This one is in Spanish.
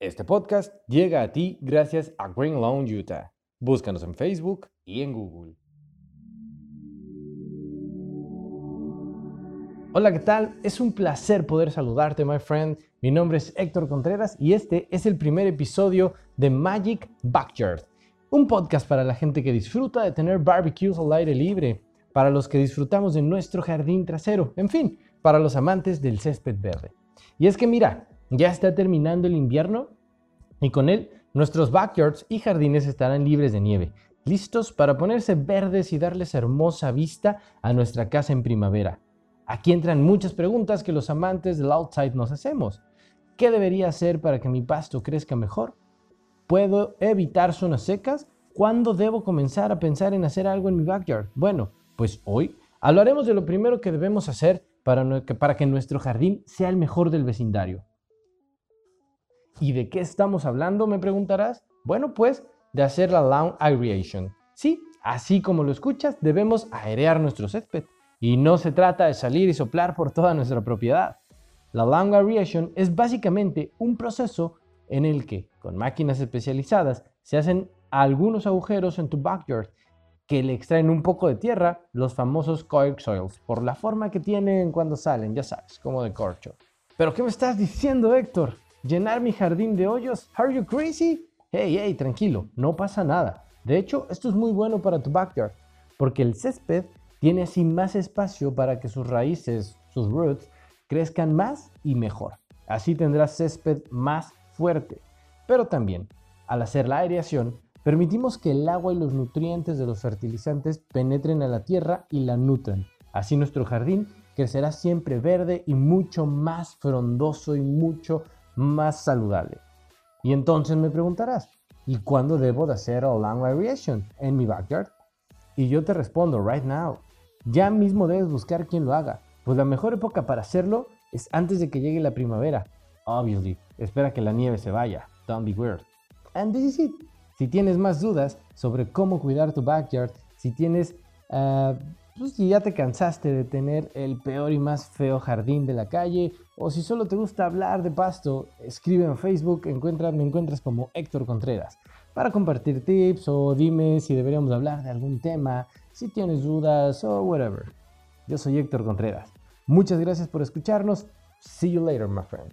Este podcast llega a ti gracias a Green Lawn Utah. Búscanos en Facebook y en Google. Hola, ¿qué tal? Es un placer poder saludarte, my friend. Mi nombre es Héctor Contreras y este es el primer episodio de Magic Backyard, un podcast para la gente que disfruta de tener barbecues al aire libre, para los que disfrutamos de nuestro jardín trasero, en fin, para los amantes del césped verde. Y es que mira, ya está terminando el invierno y con él nuestros backyards y jardines estarán libres de nieve, listos para ponerse verdes y darles hermosa vista a nuestra casa en primavera. Aquí entran muchas preguntas que los amantes del outside nos hacemos. ¿Qué debería hacer para que mi pasto crezca mejor? ¿Puedo evitar zonas secas? ¿Cuándo debo comenzar a pensar en hacer algo en mi backyard? Bueno, pues hoy hablaremos de lo primero que debemos hacer para, que nuestro jardín sea el mejor del vecindario. ¿Y de qué estamos hablando? Me preguntarás. Bueno, pues de hacer la lawn aeration. Sí, así como lo escuchas, debemos aerear nuestro césped. Y no se trata de salir y soplar por toda nuestra propiedad. La lawn aeration es básicamente un proceso en el que, con máquinas especializadas, se hacen algunos agujeros en tu backyard que le extraen un poco de tierra, los famosos coir soils, por la forma que tienen cuando salen, ya sabes, como de corcho. ¿Pero qué me estás diciendo, Héctor? ¿Llenar mi jardín de hoyos? ¿Are you crazy? Hey, hey, tranquilo, no pasa nada. De hecho, esto es muy bueno para tu backyard, porque el césped tiene así más espacio para que sus raíces, sus roots, crezcan más y mejor. Así tendrás césped más fuerte. Pero también, al hacer la aireación, permitimos que el agua y los nutrientes de los fertilizantes penetren a la tierra y la nutran. Así nuestro jardín crecerá siempre verde y mucho más frondoso y mucho más saludable. Y entonces me preguntarás, ¿y cuándo debo de hacer a long aeration en mi backyard? Y yo te respondo, right now. Ya mismo debes buscar quien lo haga, pues la mejor época para hacerlo es antes de que llegue la primavera. Obviously, espera que la nieve se vaya. Don't be weird. And this is it. Si tienes más dudas sobre cómo cuidar tu backyard, si tienes uh, pues si ya te cansaste de tener el peor y más feo jardín de la calle, o si solo te gusta hablar de pasto, escribe en Facebook, me encuentras como Héctor Contreras, para compartir tips o dime si deberíamos hablar de algún tema, si tienes dudas o whatever. Yo soy Héctor Contreras. Muchas gracias por escucharnos. See you later, my friend.